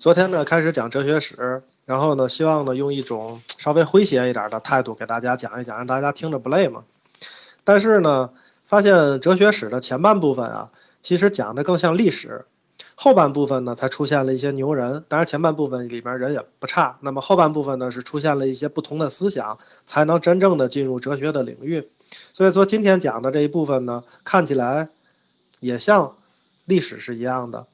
昨天呢，开始讲哲学史，然后呢，希望呢用一种稍微诙谐一点的态度给大家讲一讲，让大家听着不累嘛。但是呢，发现哲学史的前半部分啊，其实讲的更像历史，后半部分呢才出现了一些牛人。当然前半部分里边人也不差，那么后半部分呢是出现了一些不同的思想，才能真正的进入哲学的领域。所以说今天讲的这一部分呢，看起来也像历史是一样的。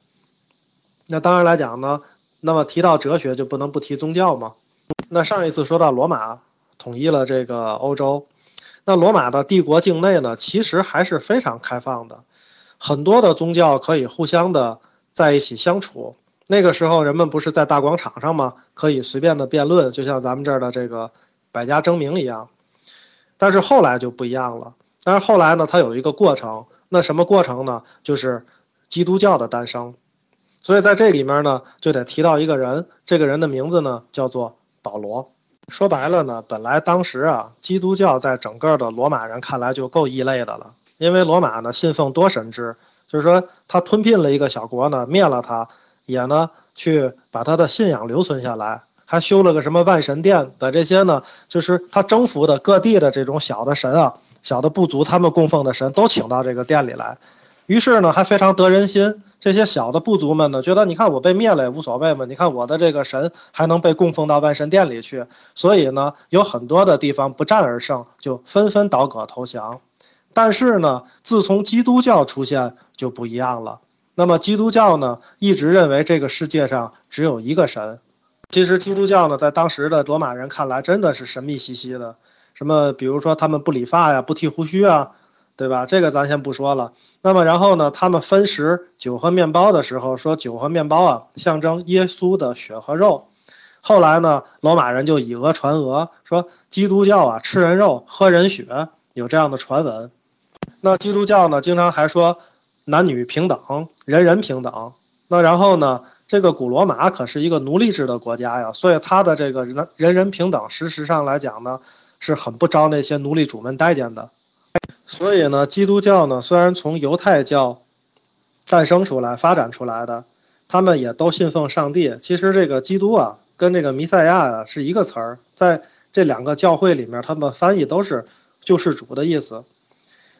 那当然来讲呢。那么提到哲学就不能不提宗教嘛？那上一次说到罗马统一了这个欧洲，那罗马的帝国境内呢，其实还是非常开放的，很多的宗教可以互相的在一起相处。那个时候人们不是在大广场上吗？可以随便的辩论，就像咱们这儿的这个百家争鸣一样。但是后来就不一样了。但是后来呢，它有一个过程，那什么过程呢？就是基督教的诞生。所以在这里面呢，就得提到一个人，这个人的名字呢叫做保罗。说白了呢，本来当时啊，基督教在整个的罗马人看来就够异类的了，因为罗马呢信奉多神制，就是说他吞并了一个小国呢，灭了他，也呢去把他的信仰留存下来，还修了个什么万神殿，把这些呢，就是他征服的各地的这种小的神啊，小的部族他们供奉的神都请到这个殿里来。于是呢，还非常得人心。这些小的部族们呢，觉得你看我被灭了也无所谓嘛。你看我的这个神还能被供奉到万神殿里去，所以呢，有很多的地方不战而胜，就纷纷倒戈投降。但是呢，自从基督教出现就不一样了。那么基督教呢，一直认为这个世界上只有一个神。其实基督教呢，在当时的罗马人看来，真的是神秘兮兮的。什么，比如说他们不理发呀，不剃胡须啊。对吧？这个咱先不说了。那么然后呢？他们分食酒和面包的时候，说酒和面包啊，象征耶稣的血和肉。后来呢，罗马人就以讹传讹，说基督教啊吃人肉喝人血，有这样的传闻。那基督教呢，经常还说男女平等，人人平等。那然后呢，这个古罗马可是一个奴隶制的国家呀，所以他的这个人人人平等，事实上来讲呢，是很不招那些奴隶主们待见的。所以呢，基督教呢虽然从犹太教诞生出来、发展出来的，他们也都信奉上帝。其实这个基督啊，跟这个弥赛亚啊是一个词儿，在这两个教会里面，他们翻译都是救世主的意思。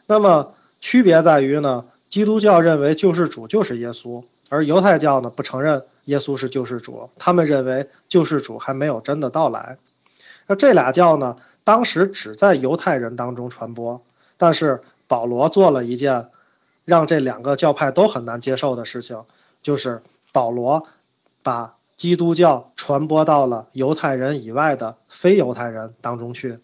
那么区别在于呢，基督教认为救世主就是耶稣，而犹太教呢不承认耶稣是救世主，他们认为救世主还没有真的到来。那这俩教呢，当时只在犹太人当中传播。但是保罗做了一件让这两个教派都很难接受的事情，就是保罗把基督教传播到了犹太人以外的非犹太人当中去。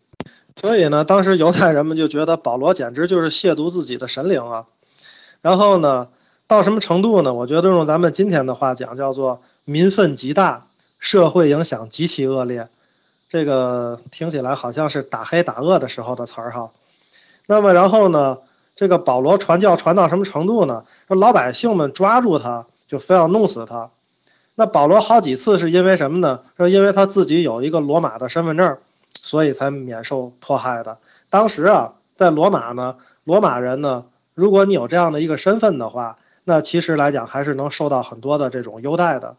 所以呢，当时犹太人们就觉得保罗简直就是亵渎自己的神灵啊。然后呢，到什么程度呢？我觉得用咱们今天的话讲，叫做民愤极大，社会影响极其恶劣。这个听起来好像是打黑打恶的时候的词儿哈。那么然后呢？这个保罗传教传到什么程度呢？说老百姓们抓住他，就非要弄死他。那保罗好几次是因为什么呢？说因为他自己有一个罗马的身份证，所以才免受迫害的。当时啊，在罗马呢，罗马人呢，如果你有这样的一个身份的话，那其实来讲还是能受到很多的这种优待的。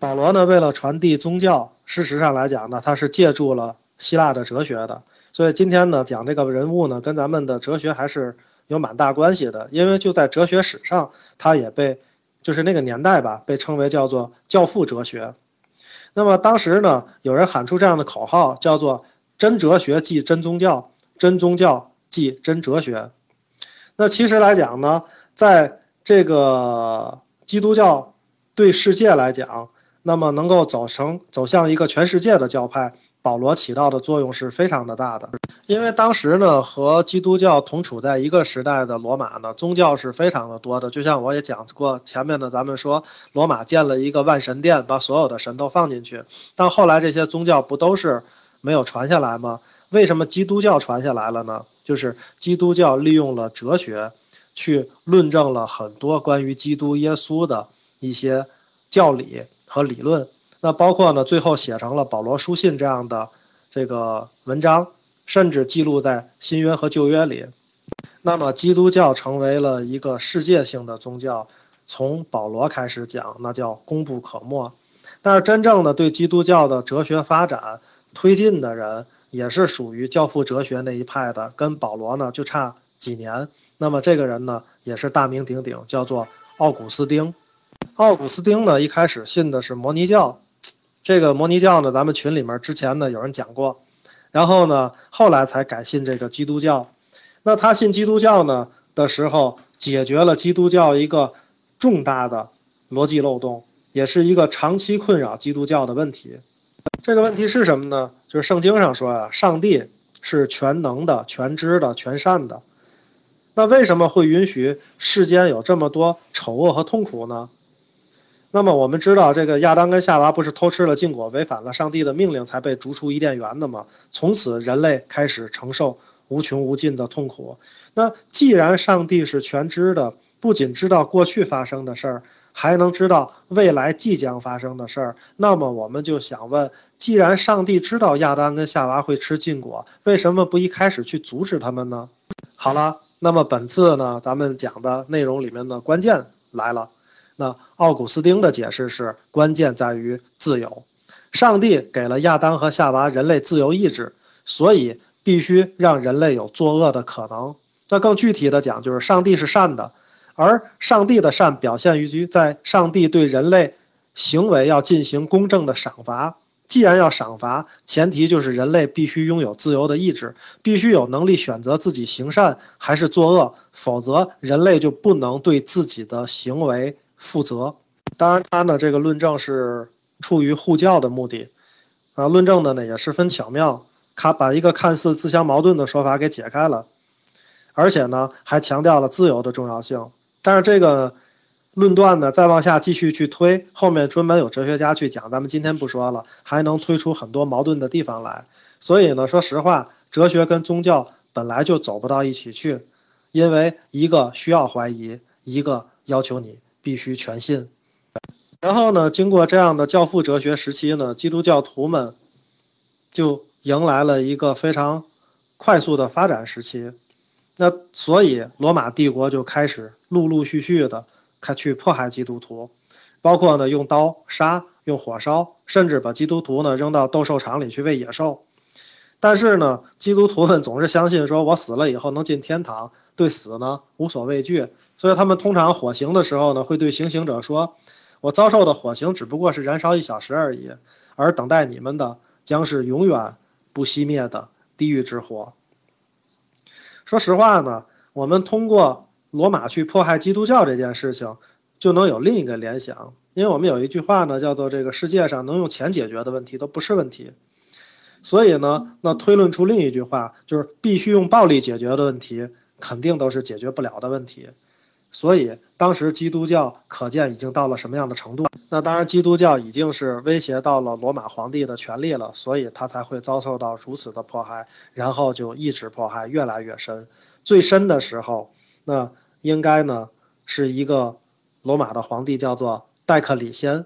保罗呢，为了传递宗教，事实上来讲呢，他是借助了希腊的哲学的。所以今天呢，讲这个人物呢，跟咱们的哲学还是有蛮大关系的。因为就在哲学史上，他也被，就是那个年代吧，被称为叫做教父哲学。那么当时呢，有人喊出这样的口号，叫做“真哲学即真宗教，真宗教即真哲学”。那其实来讲呢，在这个基督教对世界来讲，那么能够走成走向一个全世界的教派。保罗起到的作用是非常的大的，因为当时呢和基督教同处在一个时代的罗马呢，宗教是非常的多的。就像我也讲过前面的，咱们说罗马建了一个万神殿，把所有的神都放进去。但后来这些宗教不都是没有传下来吗？为什么基督教传下来了呢？就是基督教利用了哲学，去论证了很多关于基督耶稣的一些教理和理论。那包括呢，最后写成了保罗书信这样的这个文章，甚至记录在新约和旧约里。那么基督教成为了一个世界性的宗教，从保罗开始讲，那叫功不可没。但是真正的对基督教的哲学发展推进的人，也是属于教父哲学那一派的，跟保罗呢就差几年。那么这个人呢，也是大名鼎鼎，叫做奥古斯丁。奥古斯丁呢，一开始信的是摩尼教，这个摩尼教呢，咱们群里面之前呢有人讲过，然后呢，后来才改信这个基督教。那他信基督教呢的时候，解决了基督教一个重大的逻辑漏洞，也是一个长期困扰基督教的问题。这个问题是什么呢？就是圣经上说啊，上帝是全能的、全知的、全善的。那为什么会允许世间有这么多丑恶和痛苦呢？那么我们知道，这个亚当跟夏娃不是偷吃了禁果，违反了上帝的命令，才被逐出伊甸园的吗？从此人类开始承受无穷无尽的痛苦。那既然上帝是全知的，不仅知道过去发生的事儿，还能知道未来即将发生的事儿，那么我们就想问：既然上帝知道亚当跟夏娃会吃禁果，为什么不一开始去阻止他们呢？好了。那么本次呢，咱们讲的内容里面的关键来了。那奥古斯丁的解释是，关键在于自由。上帝给了亚当和夏娃人类自由意志，所以必须让人类有作恶的可能。那更具体的讲，就是上帝是善的，而上帝的善表现于在上帝对人类行为要进行公正的赏罚。既然要赏罚，前提就是人类必须拥有自由的意志，必须有能力选择自己行善还是作恶，否则人类就不能对自己的行为负责。当然，他呢这个论证是出于护教的目的，啊，论证的呢也十分巧妙，看把一个看似自相矛盾的说法给解开了，而且呢还强调了自由的重要性。但是这个。论断呢，再往下继续去推，后面专门有哲学家去讲，咱们今天不说了，还能推出很多矛盾的地方来。所以呢，说实话，哲学跟宗教本来就走不到一起去，因为一个需要怀疑，一个要求你必须全信。然后呢，经过这样的教父哲学时期呢，基督教徒们就迎来了一个非常快速的发展时期。那所以罗马帝国就开始陆陆续续的。开去迫害基督徒，包括呢用刀杀、用火烧，甚至把基督徒呢扔到斗兽场里去喂野兽。但是呢，基督徒们总是相信说，我死了以后能进天堂，对死呢无所畏惧。所以他们通常火刑的时候呢，会对行刑者说：“我遭受的火刑只不过是燃烧一小时而已，而等待你们的将是永远不熄灭的地狱之火。”说实话呢，我们通过。罗马去迫害基督教这件事情，就能有另一个联想，因为我们有一句话呢，叫做“这个世界上能用钱解决的问题都不是问题”，所以呢，那推论出另一句话，就是必须用暴力解决的问题，肯定都是解决不了的问题。所以当时基督教可见已经到了什么样的程度？那当然，基督教已经是威胁到了罗马皇帝的权利了，所以他才会遭受到如此的迫害，然后就一直迫害越来越深，最深的时候，那。应该呢是一个罗马的皇帝，叫做戴克里先。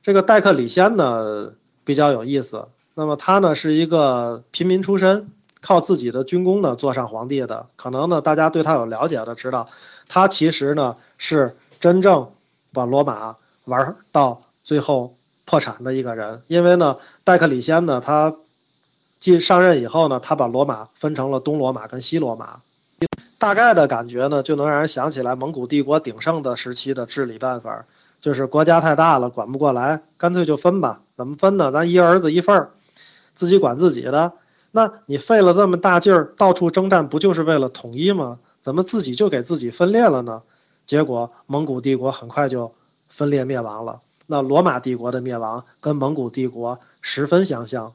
这个戴克里先呢比较有意思。那么他呢是一个平民出身，靠自己的军功呢做上皇帝的。可能呢大家对他有了解的知道，他其实呢是真正把罗马玩到最后破产的一个人。因为呢戴克里先呢他继上任以后呢，他把罗马分成了东罗马跟西罗马。大概的感觉呢，就能让人想起来蒙古帝国鼎盛的时期的治理办法，就是国家太大了，管不过来，干脆就分吧。怎么分呢？咱一儿子一份儿，自己管自己的。那你费了这么大劲儿，到处征战，不就是为了统一吗？怎么自己就给自己分裂了呢？结果蒙古帝国很快就分裂灭亡了。那罗马帝国的灭亡跟蒙古帝国十分相像。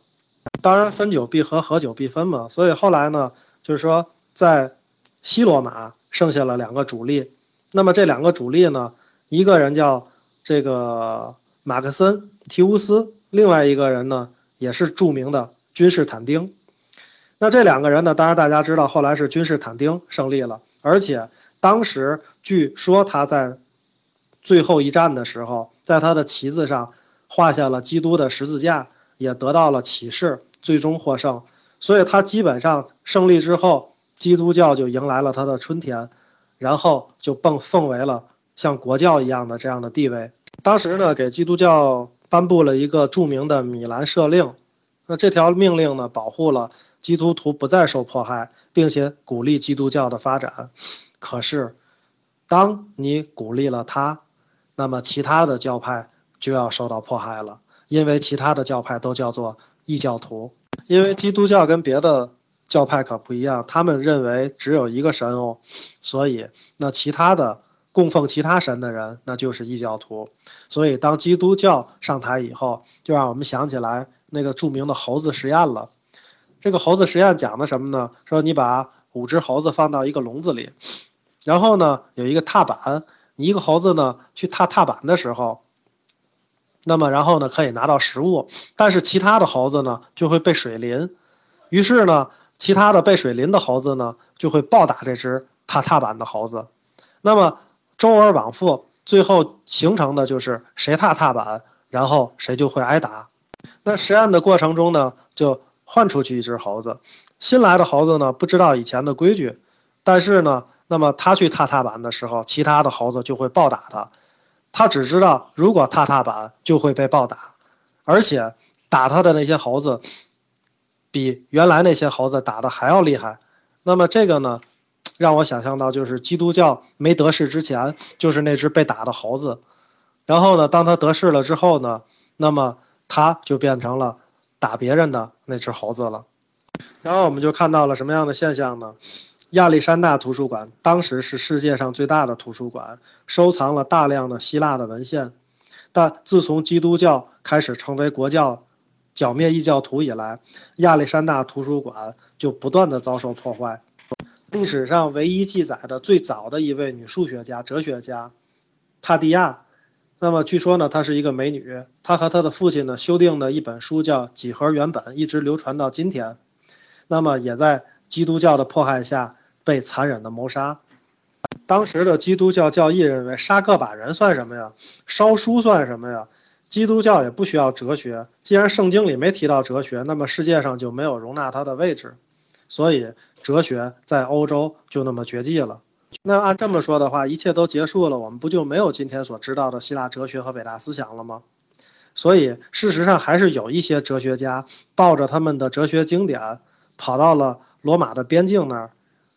当然，分久必合，合久必分嘛。所以后来呢，就是说在。西罗马剩下了两个主力，那么这两个主力呢，一个人叫这个马克森提乌斯，另外一个人呢也是著名的君士坦丁。那这两个人呢，当然大家知道，后来是君士坦丁胜利了，而且当时据说他在最后一战的时候，在他的旗子上画下了基督的十字架，也得到了启示，最终获胜。所以他基本上胜利之后。基督教就迎来了他的春天，然后就奉奉为了像国教一样的这样的地位。当时呢，给基督教颁布了一个著名的米兰赦令。那这条命令呢，保护了基督徒不再受迫害，并且鼓励基督教的发展。可是，当你鼓励了他，那么其他的教派就要受到迫害了，因为其他的教派都叫做异教徒。因为基督教跟别的教派可不一样，他们认为只有一个神哦，所以那其他的供奉其他神的人，那就是异教徒。所以当基督教上台以后，就让我们想起来。那个著名的猴子实验了，这个猴子实验讲的什么呢？说你把五只猴子放到一个笼子里，然后呢有一个踏板，你一个猴子呢去踏踏板的时候，那么然后呢可以拿到食物，但是其他的猴子呢就会被水淋，于是呢其他的被水淋的猴子呢就会暴打这只踏踏板的猴子，那么周而往复，最后形成的就是谁踏踏板，然后谁就会挨打。那实验的过程中呢，就换出去一只猴子，新来的猴子呢不知道以前的规矩，但是呢，那么他去踏踏板的时候，其他的猴子就会暴打他，他只知道如果踏踏板就会被暴打，而且打他的那些猴子，比原来那些猴子打的还要厉害。那么这个呢，让我想象到就是基督教没得势之前，就是那只被打的猴子，然后呢，当他得势了之后呢，那么。他就变成了打别人的那只猴子了，然后我们就看到了什么样的现象呢？亚历山大图书馆当时是世界上最大的图书馆，收藏了大量的希腊的文献。但自从基督教开始成为国教，剿灭异教徒以来，亚历山大图书馆就不断的遭受破坏。历史上唯一记载的最早的一位女数学家、哲学家，帕蒂亚。那么据说呢，她是一个美女。她和她的父亲呢修订的一本书叫《几何原本》，一直流传到今天。那么也在基督教的迫害下被残忍的谋杀。当时的基督教教义认为，杀个把人算什么呀？烧书算什么呀？基督教也不需要哲学。既然圣经里没提到哲学，那么世界上就没有容纳它的位置。所以哲学在欧洲就那么绝迹了。那按这么说的话，一切都结束了，我们不就没有今天所知道的希腊哲学和伟大思想了吗？所以事实上还是有一些哲学家抱着他们的哲学经典，跑到了罗马的边境那儿，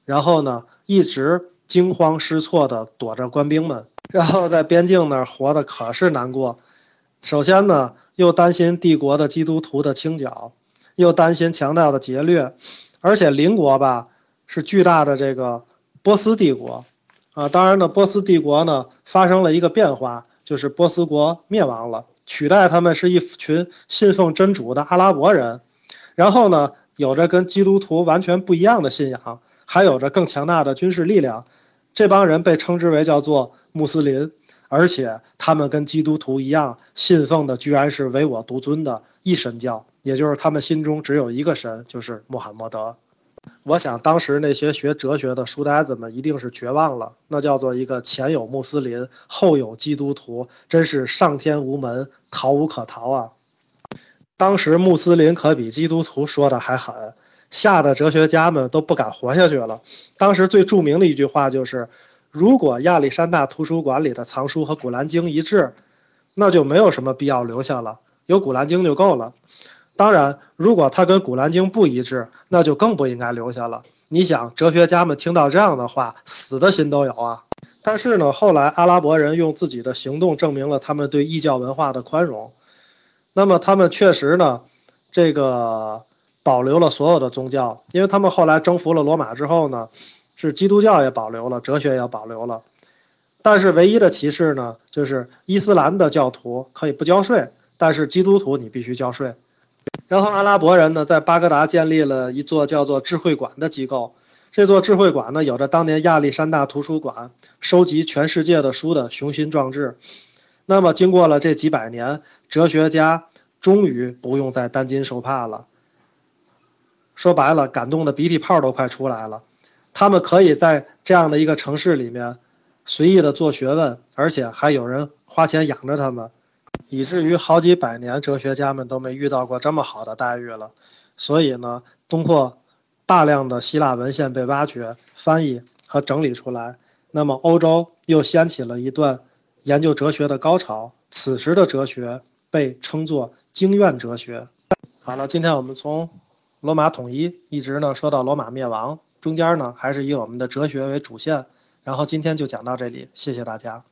然后呢一直惊慌失措地躲着官兵们，然后在边境那儿活得可是难过。首先呢，又担心帝国的基督徒的清剿，又担心强盗的劫掠，而且邻国吧是巨大的这个。波斯帝国，啊，当然呢，波斯帝国呢发生了一个变化，就是波斯国灭亡了，取代他们是一群信奉真主的阿拉伯人，然后呢，有着跟基督徒完全不一样的信仰，还有着更强大的军事力量，这帮人被称之为叫做穆斯林，而且他们跟基督徒一样，信奉的居然是唯我独尊的一神教，也就是他们心中只有一个神，就是穆罕默德。我想，当时那些学哲学的书呆子们一定是绝望了。那叫做一个前有穆斯林，后有基督徒，真是上天无门，逃无可逃啊！当时穆斯林可比基督徒说的还狠，吓得哲学家们都不敢活下去了。当时最著名的一句话就是：如果亚历山大图书馆里的藏书和《古兰经》一致，那就没有什么必要留下了，有《古兰经》就够了。当然，如果它跟《古兰经》不一致，那就更不应该留下了。你想，哲学家们听到这样的话，死的心都有啊。但是呢，后来阿拉伯人用自己的行动证明了他们对异教文化的宽容。那么，他们确实呢，这个保留了所有的宗教，因为他们后来征服了罗马之后呢，是基督教也保留了，哲学也保留了。但是，唯一的歧视呢，就是伊斯兰的教徒可以不交税，但是基督徒你必须交税。然后阿拉伯人呢，在巴格达建立了一座叫做智慧馆的机构。这座智慧馆呢，有着当年亚历山大图书馆收集全世界的书的雄心壮志。那么，经过了这几百年，哲学家终于不用再担惊受怕了。说白了，感动的鼻涕泡都快出来了。他们可以在这样的一个城市里面随意的做学问，而且还有人花钱养着他们。以至于好几百年，哲学家们都没遇到过这么好的待遇了。所以呢，通过大量的希腊文献被挖掘、翻译和整理出来，那么欧洲又掀起了一段研究哲学的高潮。此时的哲学被称作经院哲学。好了，今天我们从罗马统一一直呢说到罗马灭亡，中间呢还是以我们的哲学为主线。然后今天就讲到这里，谢谢大家。